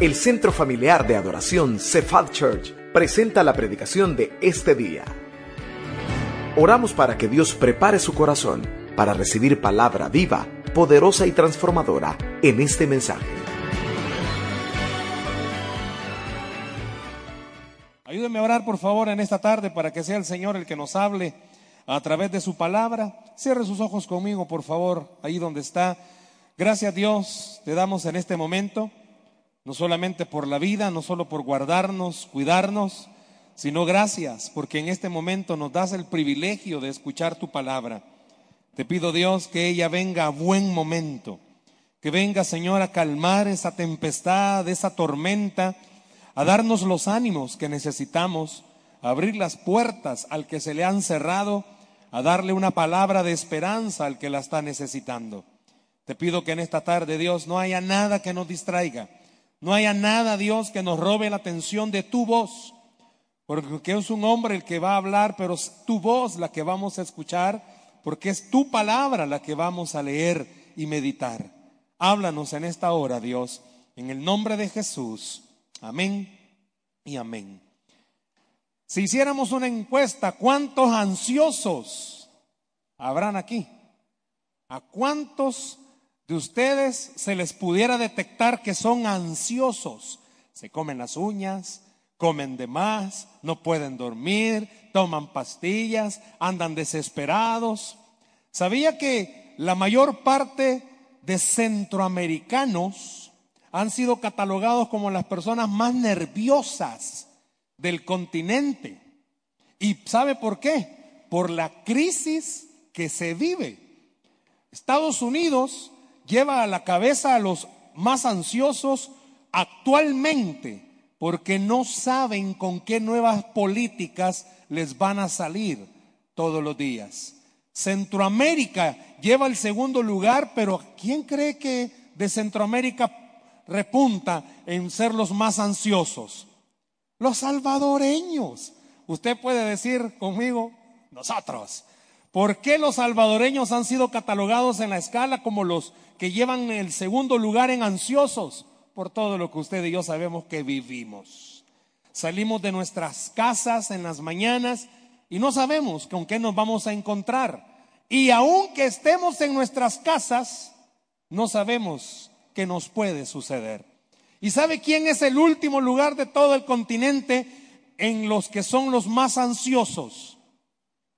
El Centro Familiar de Adoración Cephal Church presenta la predicación de este día. Oramos para que Dios prepare su corazón para recibir palabra viva, poderosa y transformadora en este mensaje. Ayúdenme a orar por favor en esta tarde para que sea el Señor el que nos hable a través de su palabra. Cierre sus ojos conmigo, por favor, ahí donde está. Gracias Dios, te damos en este momento no solamente por la vida, no solo por guardarnos, cuidarnos, sino gracias porque en este momento nos das el privilegio de escuchar tu palabra. Te pido Dios que ella venga a buen momento, que venga Señor a calmar esa tempestad, esa tormenta, a darnos los ánimos que necesitamos, a abrir las puertas al que se le han cerrado, a darle una palabra de esperanza al que la está necesitando. Te pido que en esta tarde, Dios, no haya nada que nos distraiga no haya nada, Dios, que nos robe la atención de tu voz, porque es un hombre el que va a hablar, pero es tu voz la que vamos a escuchar, porque es tu palabra la que vamos a leer y meditar. Háblanos en esta hora, Dios, en el nombre de Jesús. Amén y amén. Si hiciéramos una encuesta, ¿cuántos ansiosos habrán aquí? ¿A cuántos de ustedes se les pudiera detectar que son ansiosos, se comen las uñas, comen de más, no pueden dormir, toman pastillas, andan desesperados. ¿Sabía que la mayor parte de centroamericanos han sido catalogados como las personas más nerviosas del continente? ¿Y sabe por qué? Por la crisis que se vive. Estados Unidos lleva a la cabeza a los más ansiosos actualmente porque no saben con qué nuevas políticas les van a salir todos los días. Centroamérica lleva el segundo lugar, pero ¿quién cree que de Centroamérica repunta en ser los más ansiosos? Los salvadoreños. Usted puede decir conmigo, nosotros. ¿Por qué los salvadoreños han sido catalogados en la escala como los que llevan el segundo lugar en ansiosos? Por todo lo que usted y yo sabemos que vivimos. Salimos de nuestras casas en las mañanas y no sabemos con qué nos vamos a encontrar. Y aunque estemos en nuestras casas, no sabemos qué nos puede suceder. ¿Y sabe quién es el último lugar de todo el continente en los que son los más ansiosos?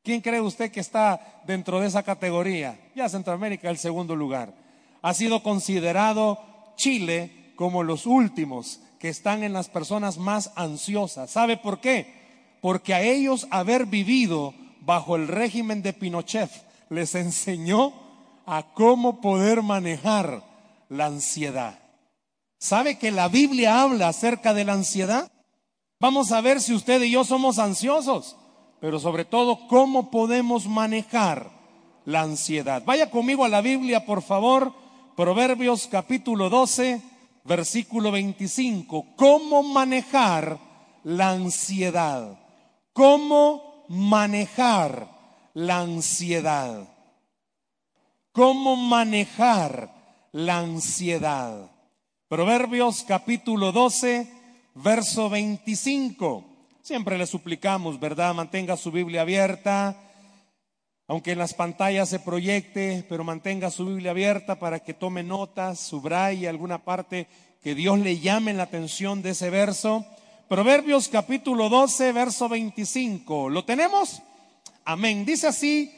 ¿Quién cree usted que está dentro de esa categoría? Ya Centroamérica, el segundo lugar. Ha sido considerado Chile como los últimos que están en las personas más ansiosas. ¿Sabe por qué? Porque a ellos haber vivido bajo el régimen de Pinochet les enseñó a cómo poder manejar la ansiedad. ¿Sabe que la Biblia habla acerca de la ansiedad? Vamos a ver si usted y yo somos ansiosos pero sobre todo cómo podemos manejar la ansiedad. Vaya conmigo a la Biblia, por favor, Proverbios capítulo 12, versículo 25. ¿Cómo manejar la ansiedad? ¿Cómo manejar la ansiedad? ¿Cómo manejar la ansiedad? Proverbios capítulo 12, verso 25. Siempre le suplicamos, ¿verdad? Mantenga su Biblia abierta, aunque en las pantallas se proyecte, pero mantenga su Biblia abierta para que tome notas, subraye alguna parte que Dios le llame la atención de ese verso. Proverbios capítulo 12, verso 25. ¿Lo tenemos? Amén. Dice así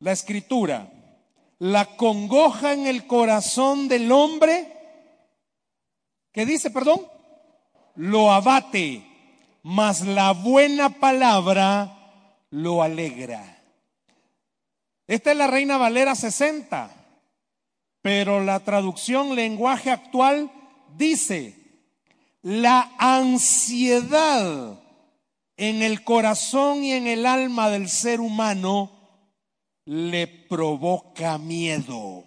la escritura. La congoja en el corazón del hombre, ¿qué dice, perdón? Lo abate mas la buena palabra lo alegra. Esta es la Reina Valera 60, pero la traducción lenguaje actual dice, la ansiedad en el corazón y en el alma del ser humano le provoca miedo.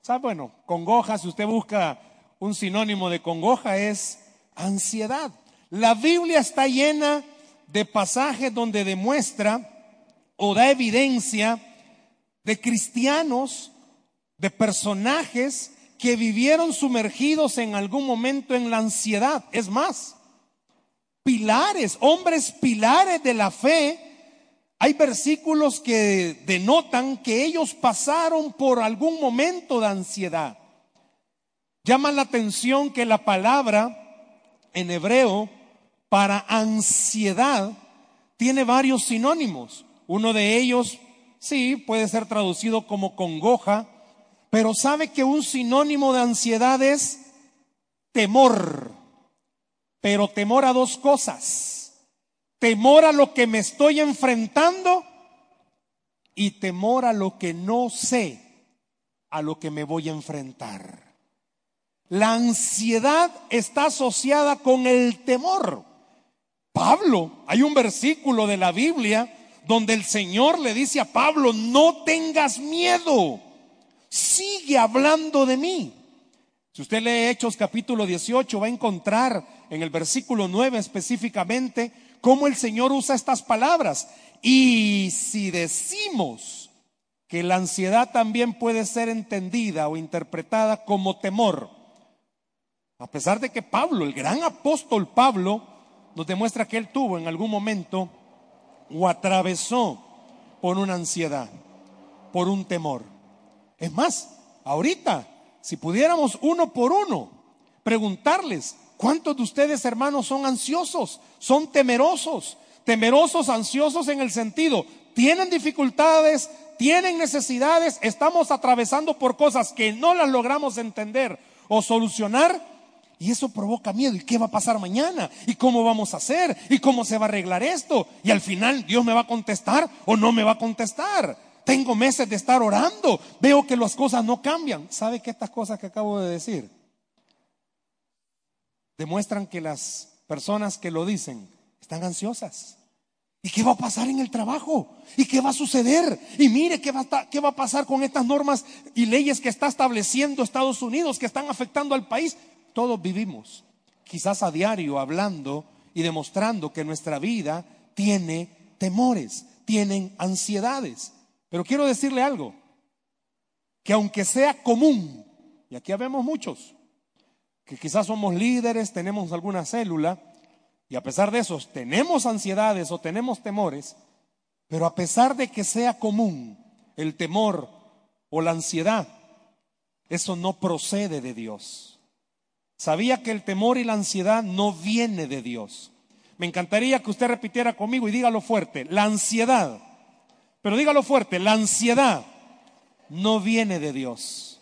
¿Sabe? Bueno, congoja, si usted busca un sinónimo de congoja, es ansiedad. La Biblia está llena de pasajes donde demuestra o da evidencia de cristianos, de personajes que vivieron sumergidos en algún momento en la ansiedad. Es más, pilares, hombres pilares de la fe, hay versículos que denotan que ellos pasaron por algún momento de ansiedad. Llama la atención que la palabra en hebreo para ansiedad tiene varios sinónimos. Uno de ellos, sí, puede ser traducido como congoja, pero sabe que un sinónimo de ansiedad es temor. Pero temor a dos cosas. Temor a lo que me estoy enfrentando y temor a lo que no sé, a lo que me voy a enfrentar. La ansiedad está asociada con el temor. Pablo, hay un versículo de la Biblia donde el Señor le dice a Pablo, no tengas miedo sigue hablando de mí. Si usted lee Hechos capítulo 18, va a encontrar en el versículo 9 específicamente cómo el Señor usa estas palabras. Y si decimos que la ansiedad también puede ser entendida o interpretada como temor, a pesar de que Pablo, el gran apóstol Pablo, nos demuestra que él tuvo en algún momento o atravesó por una ansiedad, por un temor. Es más, ahorita, si pudiéramos uno por uno preguntarles, ¿cuántos de ustedes hermanos son ansiosos? Son temerosos, temerosos, ansiosos en el sentido, tienen dificultades, tienen necesidades, estamos atravesando por cosas que no las logramos entender o solucionar. Y eso provoca miedo. ¿Y qué va a pasar mañana? ¿Y cómo vamos a hacer? ¿Y cómo se va a arreglar esto? Y al final Dios me va a contestar o no me va a contestar. Tengo meses de estar orando. Veo que las cosas no cambian. ¿Sabe que estas cosas que acabo de decir demuestran que las personas que lo dicen están ansiosas? ¿Y qué va a pasar en el trabajo? ¿Y qué va a suceder? Y mire qué va, a, qué va a pasar con estas normas y leyes que está estableciendo Estados Unidos, que están afectando al país. Todos vivimos, quizás a diario, hablando y demostrando que nuestra vida tiene temores, tienen ansiedades. Pero quiero decirle algo, que aunque sea común, y aquí habemos muchos, que quizás somos líderes, tenemos alguna célula, y a pesar de eso tenemos ansiedades o tenemos temores, pero a pesar de que sea común el temor o la ansiedad, eso no procede de Dios. Sabía que el temor y la ansiedad no viene de Dios. Me encantaría que usted repitiera conmigo y dígalo fuerte. La ansiedad pero dígalo fuerte, la ansiedad no viene de Dios.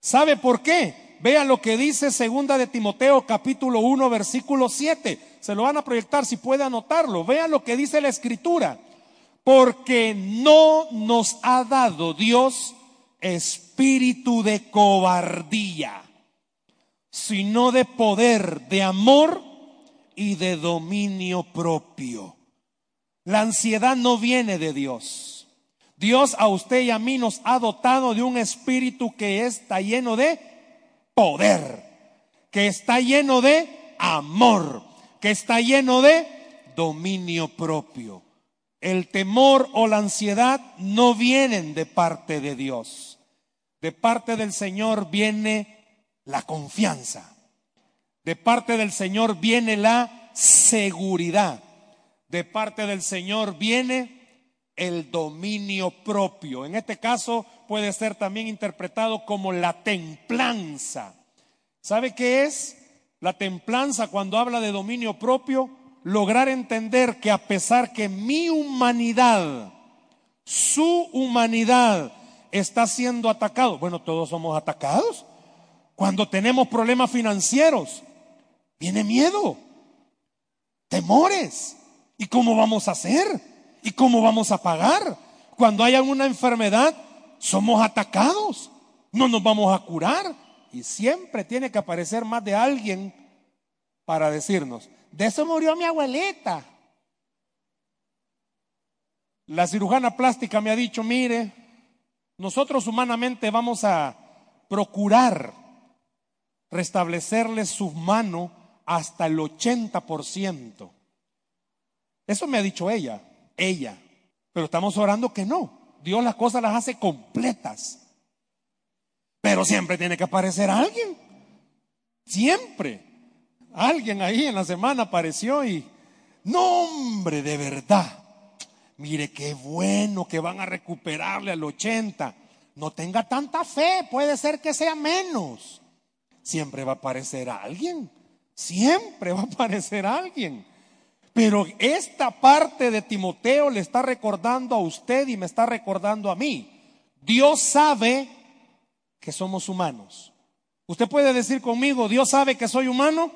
¿Sabe por qué? Vea lo que dice segunda de Timoteo capítulo 1 versículo 7. Se lo van a proyectar si puede anotarlo. Vea lo que dice la escritura. Porque no nos ha dado Dios espíritu de cobardía, sino de poder, de amor y de dominio propio. La ansiedad no viene de Dios. Dios a usted y a mí nos ha dotado de un espíritu que está lleno de poder, que está lleno de amor, que está lleno de dominio propio. El temor o la ansiedad no vienen de parte de Dios. De parte del Señor viene la confianza. De parte del Señor viene la seguridad de parte del Señor viene el dominio propio. En este caso puede ser también interpretado como la templanza. ¿Sabe qué es? La templanza cuando habla de dominio propio, lograr entender que a pesar que mi humanidad, su humanidad está siendo atacado, bueno, todos somos atacados. Cuando tenemos problemas financieros, viene miedo, temores. ¿Y cómo vamos a hacer? ¿Y cómo vamos a pagar? Cuando haya una enfermedad, somos atacados. No nos vamos a curar. Y siempre tiene que aparecer más de alguien para decirnos, de eso murió mi abuelita. La cirujana plástica me ha dicho, mire, nosotros humanamente vamos a procurar restablecerle su mano hasta el 80%. Eso me ha dicho ella, ella. Pero estamos orando que no. Dios las cosas las hace completas. Pero siempre tiene que aparecer alguien. Siempre. Alguien ahí en la semana apareció y, no hombre, de verdad. Mire qué bueno que van a recuperarle al 80. No tenga tanta fe, puede ser que sea menos. Siempre va a aparecer alguien. Siempre va a aparecer alguien. Pero esta parte de Timoteo le está recordando a usted y me está recordando a mí. Dios sabe que somos humanos. Usted puede decir conmigo, Dios sabe que soy humano,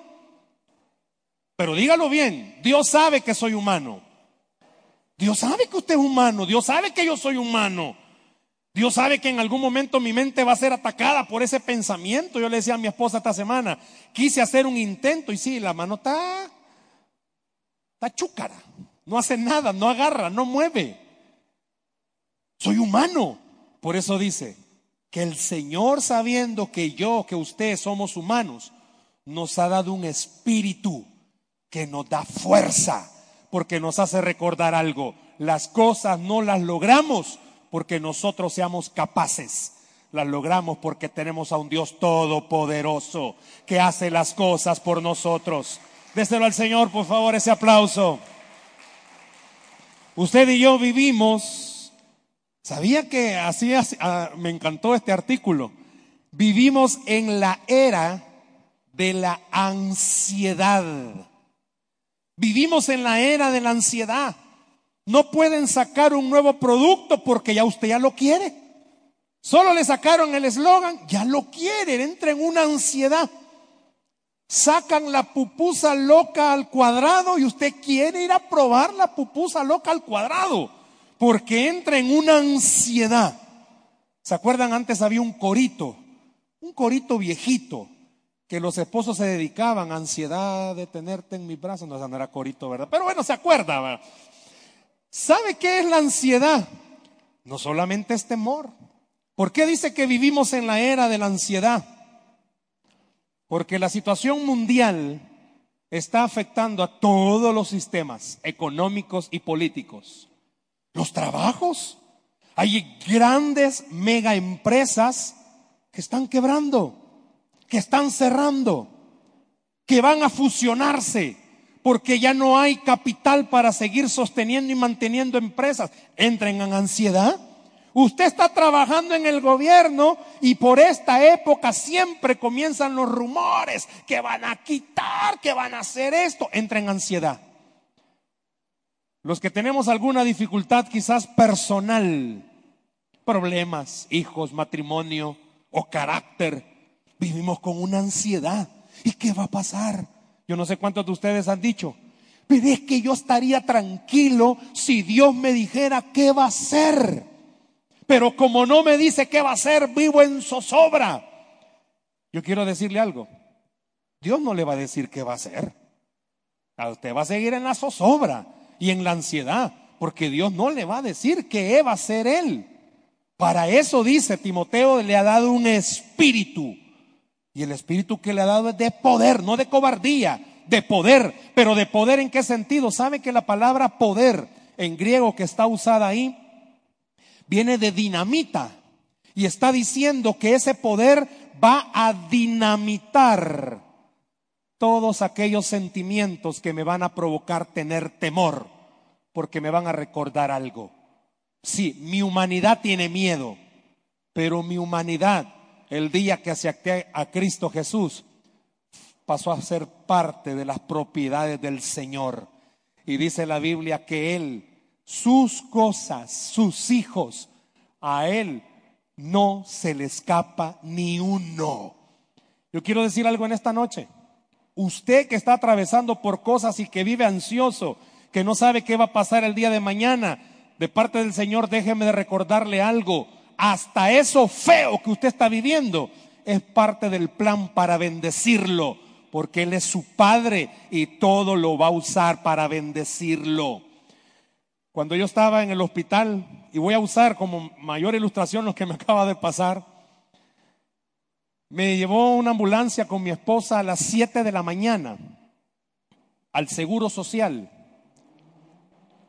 pero dígalo bien, Dios sabe que soy humano. Dios sabe que usted es humano, Dios sabe que yo soy humano. Dios sabe que en algún momento mi mente va a ser atacada por ese pensamiento. Yo le decía a mi esposa esta semana, quise hacer un intento y sí, la mano está Está chúcara. No hace nada, no agarra, no mueve. Soy humano. Por eso dice que el Señor, sabiendo que yo, que usted somos humanos, nos ha dado un espíritu que nos da fuerza, porque nos hace recordar algo. Las cosas no las logramos porque nosotros seamos capaces. Las logramos porque tenemos a un Dios todopoderoso que hace las cosas por nosotros. Déselo al Señor, por favor, ese aplauso. Usted y yo vivimos, sabía que así, ah, me encantó este artículo, vivimos en la era de la ansiedad. Vivimos en la era de la ansiedad. No pueden sacar un nuevo producto porque ya usted ya lo quiere. Solo le sacaron el eslogan, ya lo quieren, entra en una ansiedad sacan la pupusa loca al cuadrado y usted quiere ir a probar la pupusa loca al cuadrado, porque entra en una ansiedad. ¿Se acuerdan? Antes había un corito, un corito viejito, que los esposos se dedicaban a ansiedad de tenerte en mis brazos. No, no era corito, ¿verdad? Pero bueno, se acuerda. ¿verdad? ¿Sabe qué es la ansiedad? No solamente es temor. ¿Por qué dice que vivimos en la era de la ansiedad? Porque la situación mundial está afectando a todos los sistemas económicos y políticos. Los trabajos. Hay grandes mega empresas que están quebrando, que están cerrando, que van a fusionarse porque ya no hay capital para seguir sosteniendo y manteniendo empresas. Entren en ansiedad Usted está trabajando en el gobierno y por esta época siempre comienzan los rumores que van a quitar, que van a hacer esto. Entra en ansiedad. Los que tenemos alguna dificultad quizás personal, problemas, hijos, matrimonio o carácter, vivimos con una ansiedad. ¿Y qué va a pasar? Yo no sé cuántos de ustedes han dicho, pero es que yo estaría tranquilo si Dios me dijera qué va a hacer. Pero como no me dice qué va a hacer, vivo en zozobra. Yo quiero decirle algo. Dios no le va a decir qué va a hacer. A usted va a seguir en la zozobra y en la ansiedad, porque Dios no le va a decir qué va a hacer él. Para eso dice Timoteo, le ha dado un espíritu. Y el espíritu que le ha dado es de poder, no de cobardía, de poder. Pero de poder en qué sentido? ¿Sabe que la palabra poder en griego que está usada ahí viene de dinamita y está diciendo que ese poder va a dinamitar todos aquellos sentimientos que me van a provocar tener temor, porque me van a recordar algo. Sí, mi humanidad tiene miedo, pero mi humanidad, el día que acepté a Cristo Jesús, pasó a ser parte de las propiedades del Señor. Y dice la Biblia que Él sus cosas, sus hijos, a Él no se le escapa ni uno. Yo quiero decir algo en esta noche. Usted que está atravesando por cosas y que vive ansioso, que no sabe qué va a pasar el día de mañana, de parte del Señor, déjeme de recordarle algo. Hasta eso feo que usted está viviendo es parte del plan para bendecirlo, porque Él es su Padre y todo lo va a usar para bendecirlo. Cuando yo estaba en el hospital, y voy a usar como mayor ilustración lo que me acaba de pasar, me llevó una ambulancia con mi esposa a las 7 de la mañana al Seguro Social.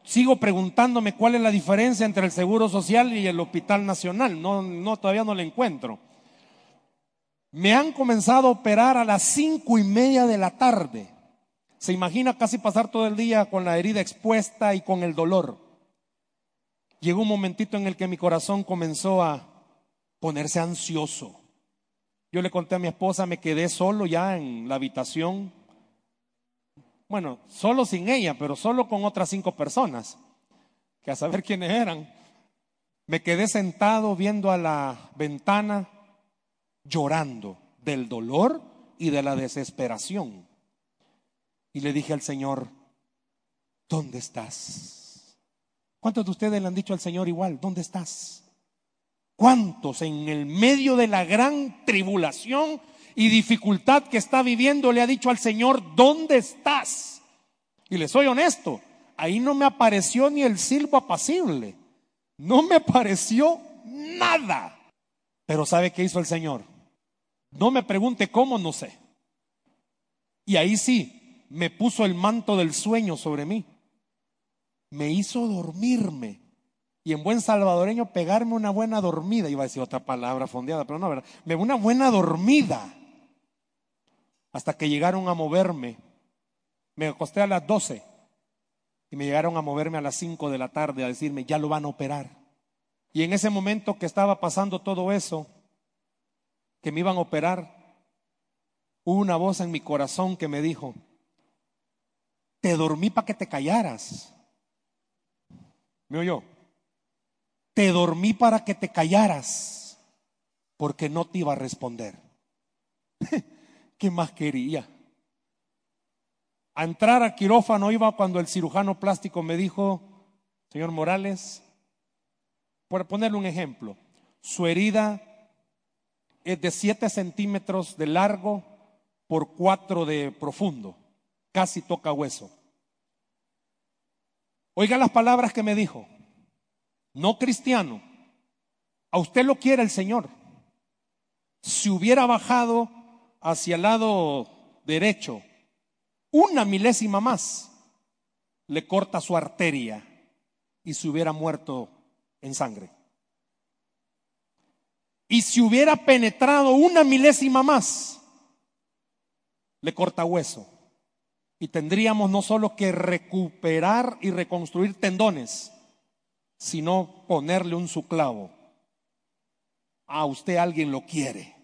Sigo preguntándome cuál es la diferencia entre el Seguro Social y el Hospital Nacional. No, no, todavía no la encuentro. Me han comenzado a operar a las cinco y media de la tarde. Se imagina casi pasar todo el día con la herida expuesta y con el dolor. Llegó un momentito en el que mi corazón comenzó a ponerse ansioso. Yo le conté a mi esposa, me quedé solo ya en la habitación. Bueno, solo sin ella, pero solo con otras cinco personas, que a saber quiénes eran. Me quedé sentado viendo a la ventana, llorando del dolor y de la desesperación. Y le dije al Señor, ¿dónde estás? ¿Cuántos de ustedes le han dicho al Señor igual, ¿dónde estás? ¿Cuántos en el medio de la gran tribulación y dificultad que está viviendo le ha dicho al Señor, ¿dónde estás? Y le soy honesto, ahí no me apareció ni el silbo apacible, no me apareció nada. Pero ¿sabe qué hizo el Señor? No me pregunte cómo, no sé. Y ahí sí, me puso el manto del sueño sobre mí. Me hizo dormirme. Y en buen salvadoreño, pegarme una buena dormida. Iba a decir otra palabra fondeada, pero no, ¿verdad? Me una buena dormida. Hasta que llegaron a moverme. Me acosté a las 12 y me llegaron a moverme a las 5 de la tarde a decirme, ya lo van a operar. Y en ese momento que estaba pasando todo eso, que me iban a operar, hubo una voz en mi corazón que me dijo, te dormí para que te callaras. ¿Me oyó? Te dormí para que te callaras, porque no te iba a responder. ¿Qué más quería? A entrar al quirófano iba cuando el cirujano plástico me dijo, señor Morales, por ponerle un ejemplo, su herida es de 7 centímetros de largo por 4 de profundo casi toca hueso. Oiga las palabras que me dijo. No cristiano. A usted lo quiere el Señor. Si hubiera bajado hacia el lado derecho una milésima más, le corta su arteria y se hubiera muerto en sangre. Y si hubiera penetrado una milésima más, le corta hueso y tendríamos no solo que recuperar y reconstruir tendones, sino ponerle un suclavo. A usted alguien lo quiere.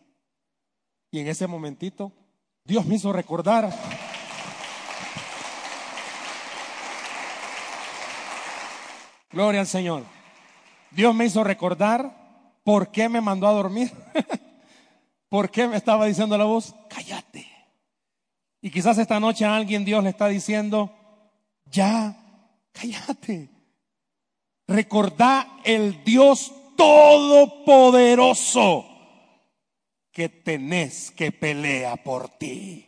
Y en ese momentito, Dios me hizo recordar. Gloria al Señor. Dios me hizo recordar por qué me mandó a dormir. ¿Por qué me estaba diciendo la voz? Cállate. Y quizás esta noche a alguien Dios le está diciendo, ya, cállate. Recordá el Dios todopoderoso que tenés que pelea por ti.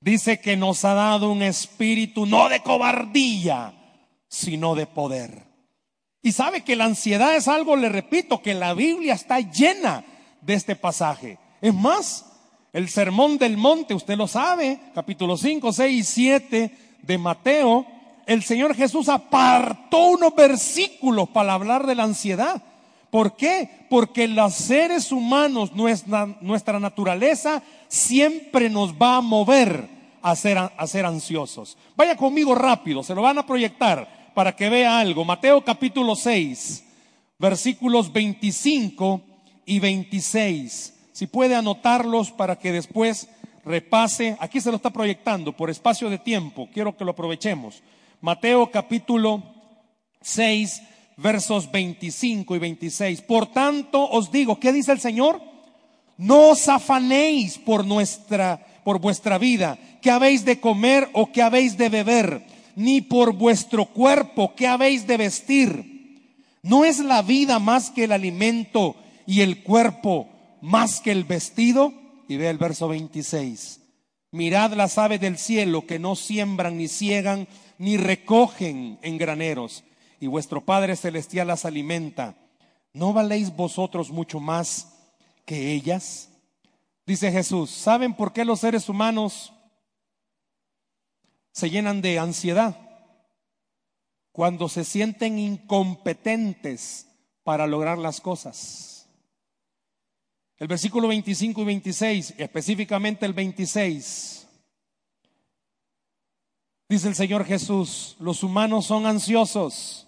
Dice que nos ha dado un espíritu no de cobardía, sino de poder. Y sabe que la ansiedad es algo, le repito, que la Biblia está llena de este pasaje. Es más, el sermón del monte, usted lo sabe, capítulo 5, 6 y 7 de Mateo, el Señor Jesús apartó unos versículos para hablar de la ansiedad. ¿Por qué? Porque los seres humanos, nuestra, nuestra naturaleza, siempre nos va a mover a ser, ansiosos. Vaya conmigo rápido, se lo van a proyectar para que vea algo. Mateo capítulo 6, versículos 25 y 26. Si puede anotarlos para que después repase, aquí se lo está proyectando por espacio de tiempo, quiero que lo aprovechemos. Mateo capítulo 6, versos 25 y 26. Por tanto os digo, ¿qué dice el Señor? No os afanéis por nuestra por vuestra vida, qué habéis de comer o qué habéis de beber, ni por vuestro cuerpo, qué habéis de vestir. ¿No es la vida más que el alimento y el cuerpo más que el vestido. Y ve el verso 26. Mirad las aves del cielo que no siembran ni ciegan ni recogen en graneros, y vuestro Padre Celestial las alimenta. ¿No valéis vosotros mucho más que ellas? Dice Jesús, ¿saben por qué los seres humanos se llenan de ansiedad? Cuando se sienten incompetentes para lograr las cosas. El versículo 25 y 26, específicamente el 26. Dice el Señor Jesús, los humanos son ansiosos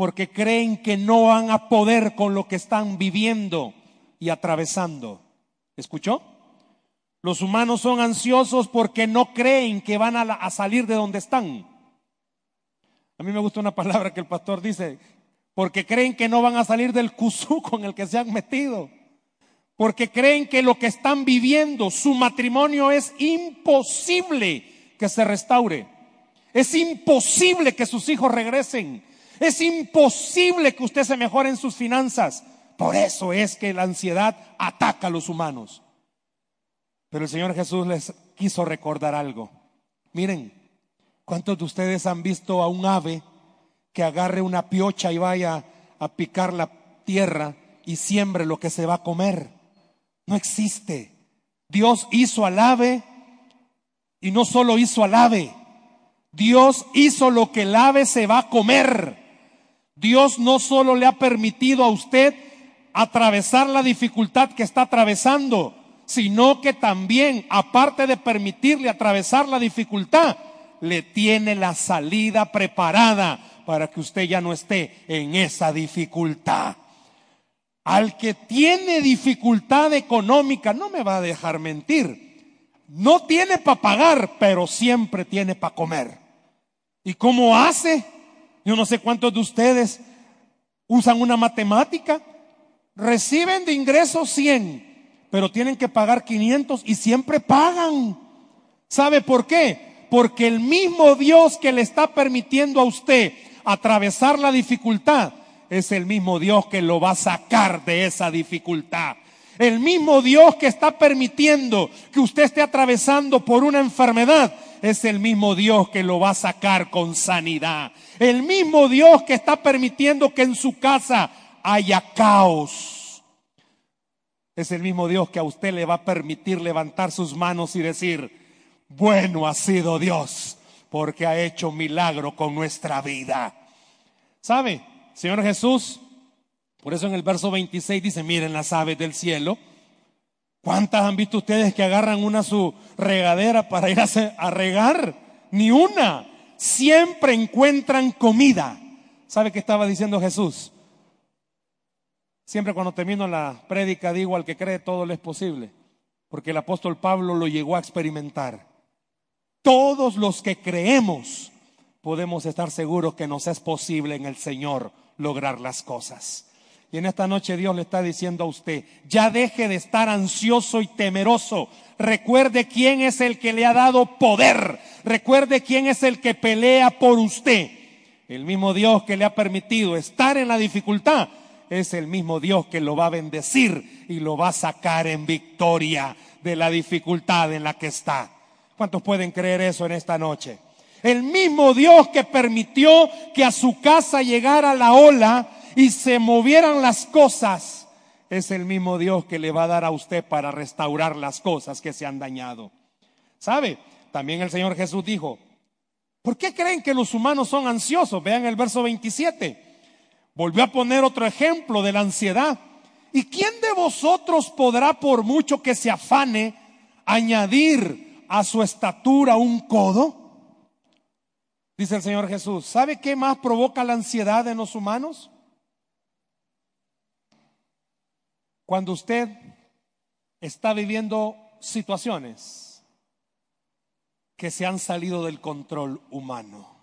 porque creen que no van a poder con lo que están viviendo y atravesando. ¿Escuchó? Los humanos son ansiosos porque no creen que van a, salir de donde están. A mí me gusta una palabra que el pastor dice, porque creen que no van a salir del cusú con el que se han metido porque creen que lo que están viviendo, su matrimonio es imposible que se restaure. Es imposible que sus hijos regresen. Es imposible que usted se mejore en sus finanzas. Por eso es que la ansiedad ataca a los humanos. Pero el Señor Jesús les quiso recordar algo. Miren, ¿cuántos de ustedes han visto a un ave que agarre una piocha y vaya a picar la tierra y siembre lo que se va a comer? No existe. Dios hizo al ave y no solo hizo al ave. Dios hizo lo que el ave se va a comer. Dios no solo le ha permitido a usted atravesar la dificultad que está atravesando, sino que también, aparte de permitirle atravesar la dificultad, le tiene la salida preparada para que usted ya no esté en esa dificultad. Al que tiene dificultad económica, no me va a dejar mentir, no tiene para pagar, pero siempre tiene para comer. ¿Y cómo hace? Yo no sé cuántos de ustedes usan una matemática, reciben de ingresos 100, pero tienen que pagar 500 y siempre pagan. ¿Sabe por qué? Porque el mismo Dios que le está permitiendo a usted atravesar la dificultad, es el mismo Dios que lo va a sacar de esa dificultad. El mismo Dios que está permitiendo que usted esté atravesando por una enfermedad es el mismo Dios que lo va a sacar con sanidad. El mismo Dios que está permitiendo que en su casa haya caos. Es el mismo Dios que a usted le va a permitir levantar sus manos y decir, bueno ha sido Dios porque ha hecho milagro con nuestra vida. ¿Sabe? Señor Jesús, por eso en el verso 26 dice, miren las aves del cielo. ¿Cuántas han visto ustedes que agarran una su regadera para ir a, regar? Ni una. Siempre encuentran comida. ¿Sabe qué estaba diciendo Jesús? Siempre cuando termino la prédica digo al que cree todo le es posible, porque el apóstol Pablo lo llegó a experimentar. Todos los que creemos podemos estar seguros que nos es posible en el Señor lograr las cosas. Y en esta noche Dios le está diciendo a usted, ya deje de estar ansioso y temeroso. Recuerde quién es el que le ha dado poder. Recuerde quién es el que pelea por usted. El mismo Dios que le ha permitido estar en la dificultad es el mismo Dios que lo va a bendecir y lo va a sacar en victoria de la dificultad en la que está. ¿Cuántos pueden creer eso en esta noche? El mismo Dios que permitió que a su casa llegara la ola y se movieran las cosas, es el mismo Dios que le va a dar a usted para restaurar las cosas que se han dañado. ¿Sabe? También el Señor Jesús dijo, ¿por qué creen que los humanos son ansiosos? Vean el verso 27. Volvió a poner otro ejemplo de la ansiedad. ¿Y quién de vosotros podrá, por mucho que se afane, añadir a su estatura un codo? Dice el Señor Jesús, ¿sabe qué más provoca la ansiedad en los humanos? Cuando usted está viviendo situaciones que se han salido del control humano.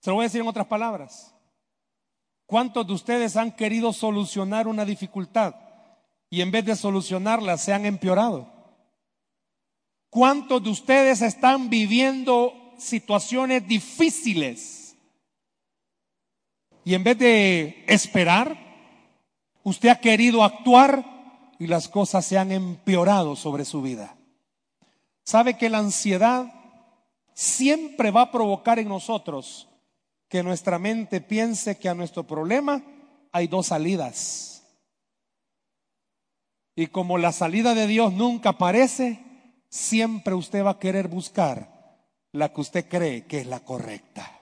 Se lo voy a decir en otras palabras. ¿Cuántos de ustedes han querido solucionar una dificultad y en vez de solucionarla se han empeorado? ¿Cuántos de ustedes están viviendo situaciones difíciles? Y en vez de esperar, usted ha querido actuar y las cosas se han empeorado sobre su vida. ¿Sabe que la ansiedad siempre va a provocar en nosotros que nuestra mente piense que a nuestro problema hay dos salidas? Y como la salida de Dios nunca aparece, siempre usted va a querer buscar la que usted cree que es la correcta.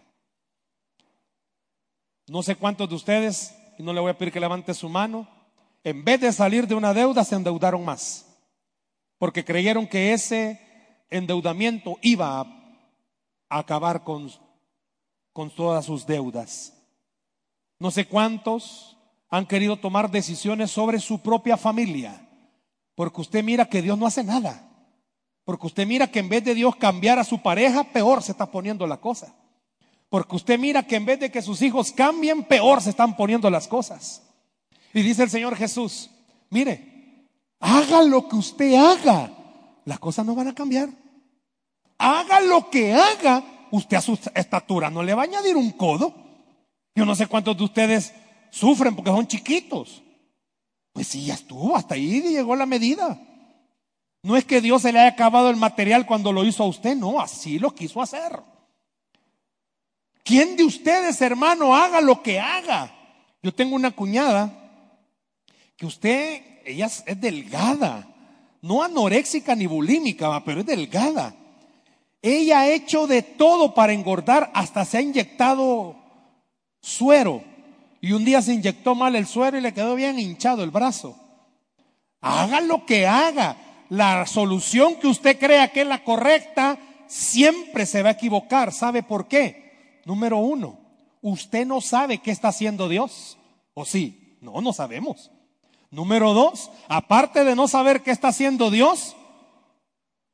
No sé cuántos de ustedes, y no le voy a pedir que levante su mano, en vez de salir de una deuda, se endeudaron más, porque creyeron que ese endeudamiento iba a acabar con, con todas sus deudas. No sé cuántos han querido tomar decisiones sobre su propia familia, porque usted mira que Dios no hace nada, porque usted mira que en vez de Dios cambiar a su pareja, peor se está poniendo la cosa, porque usted mira que en vez de que sus hijos cambien, peor se están poniendo las cosas. Y dice el Señor Jesús, mire, haga lo que usted haga, las cosas no van a cambiar. Haga lo que haga, usted a su estatura no le va a añadir un codo. Yo no sé cuántos de ustedes sufren porque son chiquitos. Pues sí, ya estuvo, hasta ahí llegó la medida. No es que Dios se le haya acabado el material cuando lo hizo a usted, no, así lo quiso hacer. ¿Quién de ustedes, hermano, haga lo que haga? Yo tengo una cuñada que usted, ella es delgada, no anoréxica ni bulímica, pero es delgada. Ella ha hecho de todo para engordar, hasta se ha inyectado suero. Y un día se inyectó mal el suero y le quedó bien hinchado el brazo. Haga lo que haga. La solución que usted crea que es la correcta, siempre se va a equivocar. ¿Sabe por qué? Número uno, usted no sabe qué está haciendo Dios. ¿O sí? No, no sabemos. Número dos, aparte de no saber qué está haciendo Dios,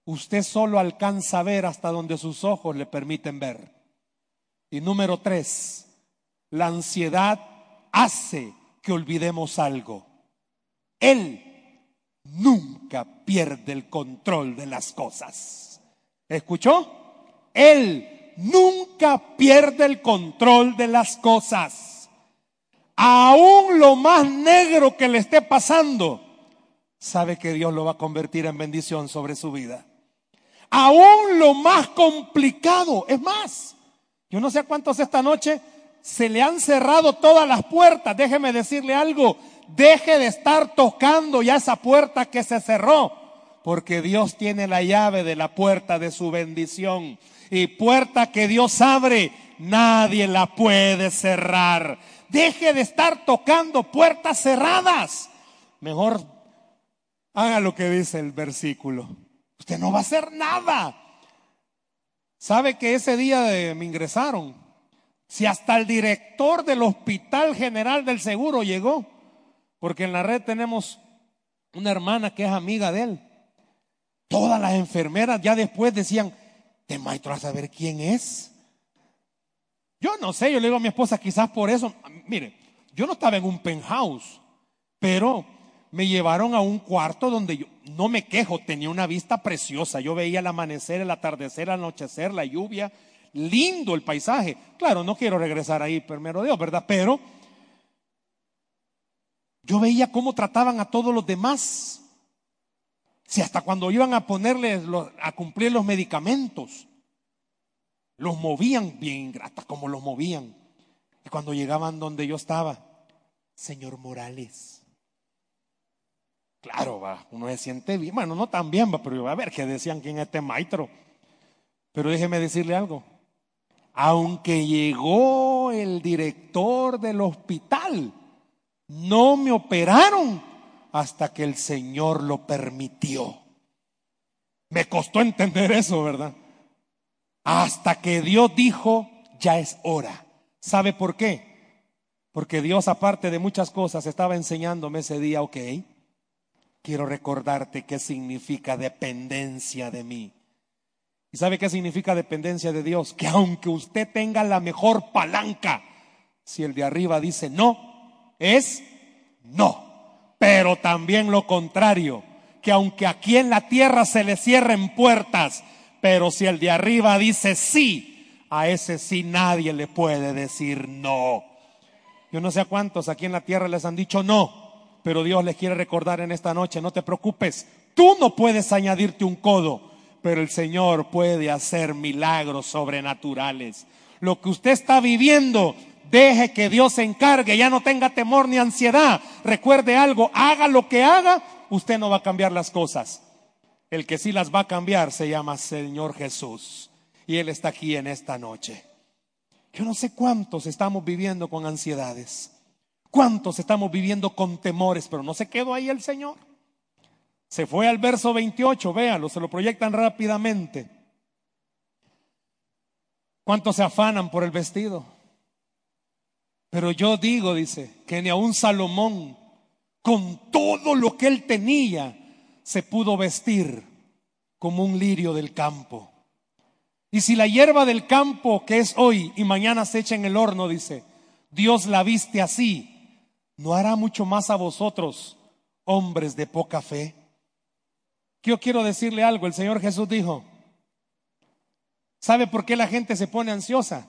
usted solo alcanza a ver hasta donde sus ojos le permiten ver. Y número tres, la ansiedad hace que olvidemos algo. Él nunca pierde el control de las cosas. ¿Escuchó? Él nunca pierde el control de las cosas. Aún lo más negro que le esté pasando, sabe que Dios lo va a convertir en bendición sobre su vida aún lo más complicado. Es más, yo no sé a cuántos esta noche se le han cerrado todas las puertas. Déjeme decirle algo, deje de estar tocando ya esa puerta que se cerró, porque Dios tiene la llave de la puerta de su bendición. Y puerta que Dios abre, nadie la puede cerrar. Deje de estar tocando puertas cerradas. Mejor haga lo que dice el versículo. Usted no va a hacer nada. ¿Sabe que ese día me ingresaron? Si hasta el director del Hospital General del Seguro llegó, porque en la red tenemos una hermana que es amiga de él. Todas las enfermeras ya después decían, te maestro a saber quién es. Yo no sé, yo le digo a mi esposa, quizás por eso, mire, yo no estaba en un penthouse, pero me llevaron a un cuarto donde yo no me quejo, tenía una vista preciosa. Yo veía el amanecer, el atardecer, el anochecer, la lluvia. Lindo el paisaje. Claro, no quiero regresar ahí, primero Dios, ¿verdad? Pero yo veía cómo trataban a todos los demás. Si hasta cuando iban a ponerles, a cumplir los medicamentos, los movían bien grata como los movían. Y cuando llegaban donde yo estaba, señor Morales, Claro, va, uno se siente bien. Bueno, no tan bien, va, pero a ver qué decían quién es este maestro. Pero déjeme decirle algo. Aunque llegó el director del hospital, no me operaron hasta que el Señor lo permitió. Me costó entender eso, ¿verdad? Hasta que Dios dijo, ya es hora. ¿Sabe por qué? Porque Dios, aparte de muchas cosas, estaba enseñándome ese día, ok, quiero recordarte qué significa dependencia de mí. ¿Y sabe qué significa dependencia de Dios? Que aunque usted tenga la mejor palanca, si el de arriba dice no, es no. Pero también lo contrario, que aunque aquí en la tierra se le cierren puertas, pero si el de arriba dice sí, a ese sí nadie le puede decir no. Yo no sé a cuántos aquí en la tierra les han dicho no. Pero Dios les quiere recordar en esta noche, no te preocupes, tú no puedes añadirte un codo, pero el Señor puede hacer milagros sobrenaturales. Lo que usted está viviendo, deje que Dios se encargue, ya no tenga temor ni ansiedad. Recuerde algo, haga lo que haga, usted no va a cambiar las cosas. El que sí las va a cambiar se llama Señor Jesús. Y Él está aquí en esta noche. Yo no sé cuántos estamos viviendo con ansiedades ¿Cuántos estamos viviendo con temores? Pero no se quedó ahí el Señor. Se fue al verso 28, véalo, se lo proyectan rápidamente. ¿Cuántos se afanan por el vestido? Pero yo digo, dice, que ni aun Salomón, con todo lo que él tenía, se pudo vestir como un lirio del campo. Y si la hierba del campo que es hoy y mañana se echa en el horno, dice, Dios la viste así, ¿no hará mucho más a vosotros, hombres de poca fe? Yo quiero decirle algo, el Señor Jesús dijo, ¿sabe por qué la gente se pone ansiosa?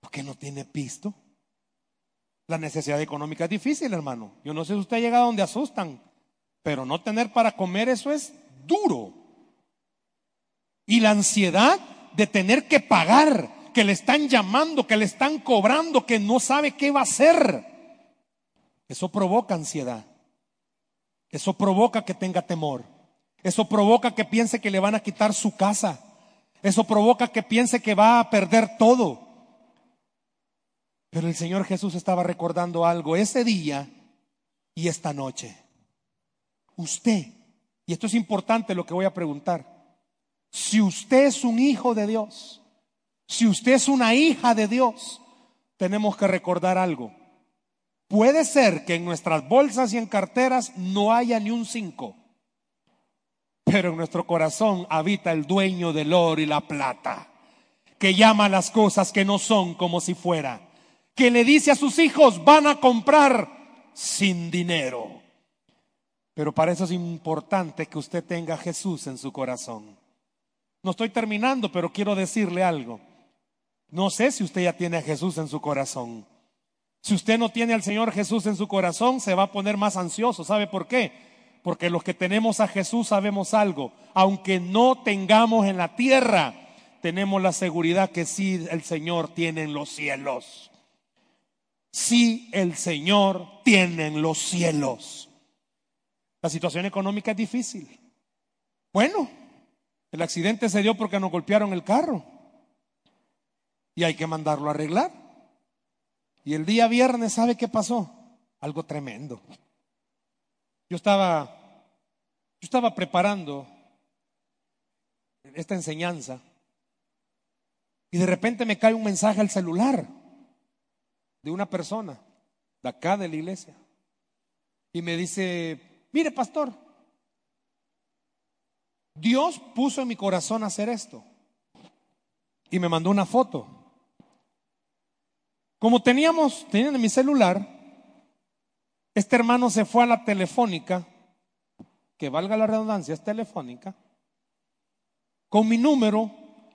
Porque no tiene pisto. La necesidad económica es difícil, hermano. Yo no sé si usted ha llegado donde asustan, pero no tener para comer eso es duro. Y la ansiedad de tener que pagar, que le están llamando, que le están cobrando, que no sabe qué va a hacer. Eso provoca ansiedad. Eso provoca que tenga temor. Eso provoca que piense que le van a quitar su casa. Eso provoca que piense que va a perder todo. Pero el Señor Jesús estaba recordando algo ese día y esta noche. Usted, y esto es importante lo que voy a preguntar, si usted es un hijo de Dios, si usted es una hija de Dios, tenemos que recordar algo. Puede ser que en nuestras bolsas y en carteras no haya ni un cinco, pero en nuestro corazón habita el dueño del oro y la plata, que llama las cosas que no son como si fuera que le dice a sus hijos, van a comprar sin dinero. Pero para eso es importante que usted tenga a Jesús en su corazón. No estoy terminando, pero quiero decirle algo. No sé si usted ya tiene a Jesús en su corazón. Si usted no tiene al Señor Jesús en su corazón, se va a poner más ansioso. ¿Sabe por qué? Porque los que tenemos a Jesús sabemos algo. Aunque no tengamos en la tierra, tenemos la seguridad que sí el Señor tiene en los cielos si el Señor tiene en los cielos. La situación económica es difícil. Bueno, el accidente se dio porque nos golpearon el carro y hay que mandarlo a arreglar. Y el día viernes, ¿sabe qué pasó? Algo tremendo. Yo estaba, yo estaba preparando esta enseñanza y de repente me cae un mensaje al celular de una persona de acá de la iglesia. Y me dice, mire pastor, Dios puso en mi corazón hacer esto. Y me mandó una foto. Como teníamos, tenían en mi celular, este hermano se fue a la telefónica, que valga la redundancia, es telefónica, con mi número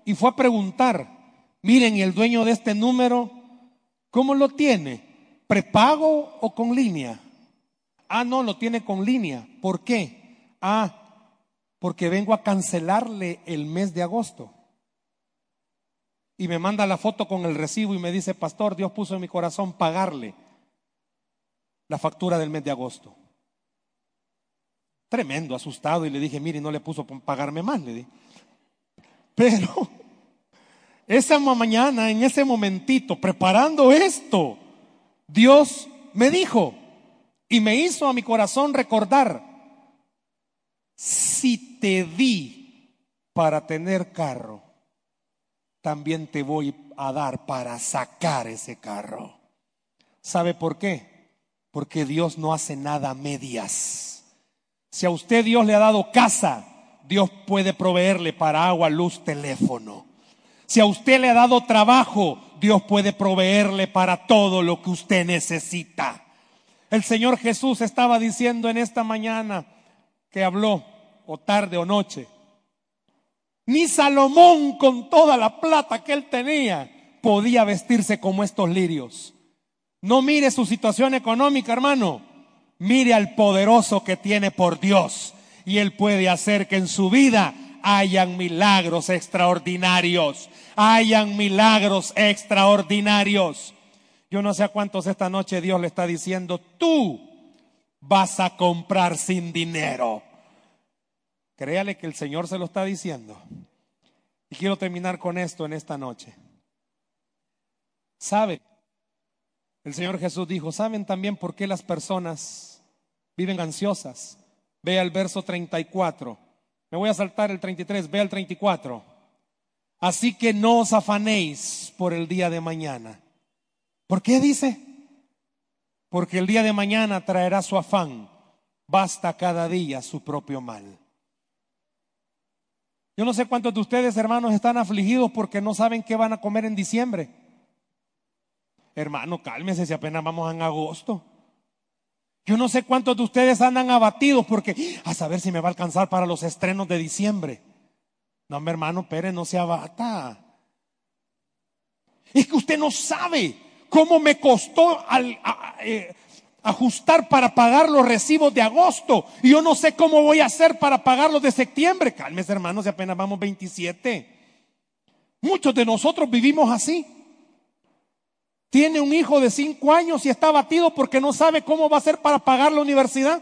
y fue a preguntar, miren, el dueño de este número ¿Cómo lo tiene? ¿Prepago o con línea? Ah, no, lo tiene con línea. ¿Por qué? Ah, porque vengo a cancelarle el mes de agosto. Y me manda la foto con el recibo y me dice, pastor, Dios puso en mi corazón pagarle la factura del mes de agosto. Tremendo, asustado, y le dije, mire, no le puso pagarme más, le dije. Pero esa mañana, en ese momentito, preparando esto, Dios me dijo y me hizo a mi corazón recordar, si te di para tener carro, también te voy a dar para sacar ese carro. ¿Sabe por qué? Porque Dios no hace nada a medias. Si a usted Dios le ha dado casa, Dios puede proveerle para agua, luz, teléfono. Si a usted le ha dado trabajo, Dios puede proveerle para todo lo que usted necesita. El Señor Jesús estaba diciendo en esta mañana que habló, o tarde o noche, ni Salomón con toda la plata que él tenía podía vestirse como estos lirios. No mire su situación económica, hermano. Mire al poderoso que tiene por Dios. Y él puede hacer que en su vida hayan milagros extraordinarios, hayan milagros extraordinarios. Yo no sé a cuántos esta noche Dios le está diciendo, tú vas a comprar sin dinero. Créale que el Señor se lo está diciendo. Y quiero terminar con esto en esta noche. ¿Sabe? El Señor Jesús dijo, ¿saben también por qué las personas viven ansiosas? Ve al verso 34. Me voy a saltar el 33, ve al 34. Así que no os afanéis por el día de mañana. ¿Por qué dice? Porque el día de mañana traerá su afán. Basta cada día su propio mal. Yo no sé cuántos de ustedes, hermanos, están afligidos porque no saben qué van a comer en diciembre. Hermano, cálmese si apenas vamos en agosto. Yo no sé cuántos de ustedes andan abatidos porque a saber si me va a alcanzar para los estrenos de diciembre. No, mi hermano Pérez, no se abata. Es que usted no sabe cómo me costó eh, ajustar para pagar los recibos de agosto. Y yo no sé cómo voy a hacer para pagar los de septiembre. Cálmese, hermanos, y apenas vamos 27. Muchos de nosotros vivimos así. Tiene un hijo de cinco años y está abatido porque no sabe cómo va a hacer para pagar la universidad.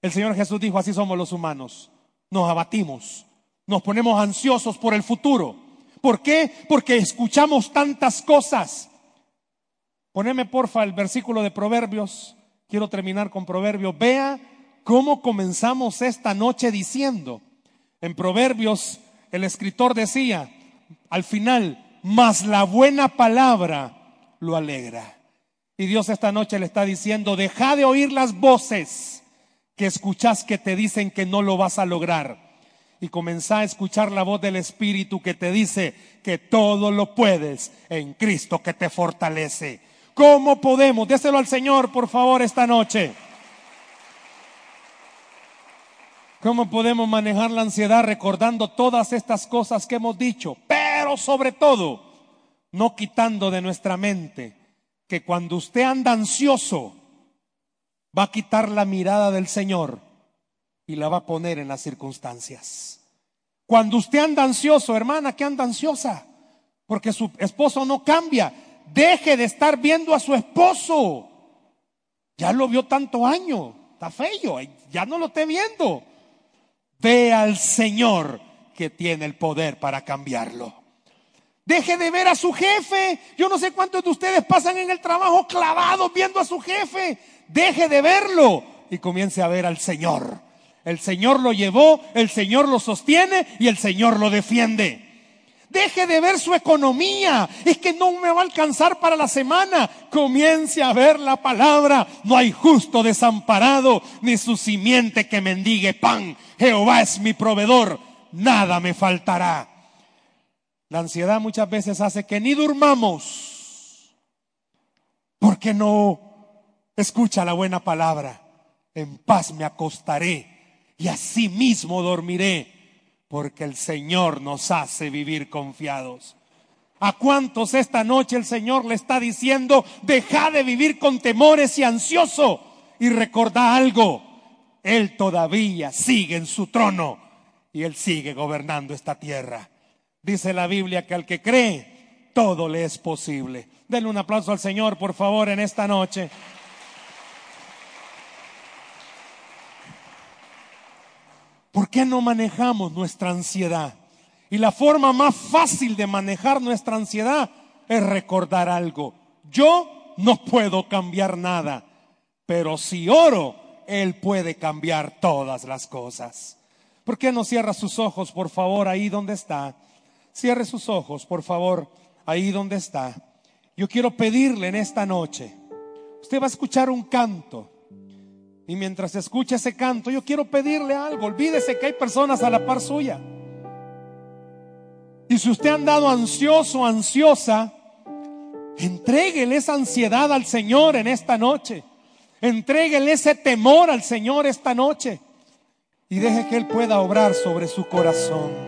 El Señor Jesús dijo, así somos los humanos. Nos abatimos, nos ponemos ansiosos por el futuro. ¿Por qué? Porque escuchamos tantas cosas Poneme porfa el versículo de Proverbios. Quiero terminar con Proverbios. Vea cómo comenzamos esta noche diciendo. En Proverbios el escritor decía al final, mas la buena palabra lo alegra. Y Dios esta noche le está diciendo, deja de oír las voces que escuchas que te dicen que no lo vas a lograr. Y comenzá a escuchar la voz del Espíritu que te dice que todo lo puedes en Cristo que te fortalece. ¿Cómo podemos? Déselo al Señor, por favor, esta noche. ¿Cómo podemos manejar la ansiedad recordando todas estas cosas que hemos dicho? Pero sobre todo, no quitando de nuestra mente que cuando usted anda ansioso, va a quitar la mirada del Señor y la va a poner en las circunstancias. Cuando usted anda ansioso, hermana, que anda ansiosa, porque su esposo no cambia, deje de estar viendo a su esposo. Ya lo vio tanto año, está feo, ya no lo esté viendo. Ve al Señor que tiene el poder para cambiarlo. Deje de ver a su jefe. Yo no sé cuántos de ustedes pasan en el trabajo clavados viendo a su jefe. Deje de verlo y comience a ver al Señor. El Señor lo llevó, el Señor lo sostiene y el Señor lo defiende. Deje de ver su economía. Es que no me va a alcanzar para la semana. Comience a ver la palabra. No hay justo desamparado, ni su simiente que mendigue pan. Jehová es mi proveedor. Nada me faltará. La ansiedad muchas veces hace que ni durmamos. Porque no escucha la buena palabra. En paz me acostaré y así mismo dormiré porque el Señor nos hace vivir confiados. ¿A cuántos esta noche el Señor le está diciendo, deja de vivir con temores y ansioso? Y recordá algo, Él todavía sigue en su trono y Él sigue gobernando esta tierra. Dice la Biblia que al que cree, todo le es posible. Denle un aplauso al Señor, por favor, en esta noche. ¿Por qué no manejamos nuestra ansiedad? Y la forma más fácil de manejar nuestra ansiedad es recordar algo. Yo no puedo cambiar nada, pero si oro, Él puede cambiar todas las cosas. ¿Por qué no cierra sus ojos, por favor, ahí donde está? Cierre sus ojos, por favor, ahí donde está. Yo quiero pedirle en esta noche, usted va a escuchar un canto. Y mientras escucha ese canto, yo quiero pedirle algo. Olvídese que hay personas a la par suya. Y si usted ha andado ansioso, ansiosa, entréguele esa ansiedad al Señor en esta noche. Entréguele ese temor al Señor esta noche. Y deje que Él pueda obrar sobre su corazón.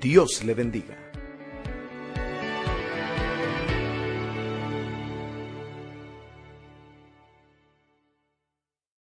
Dios le bendiga.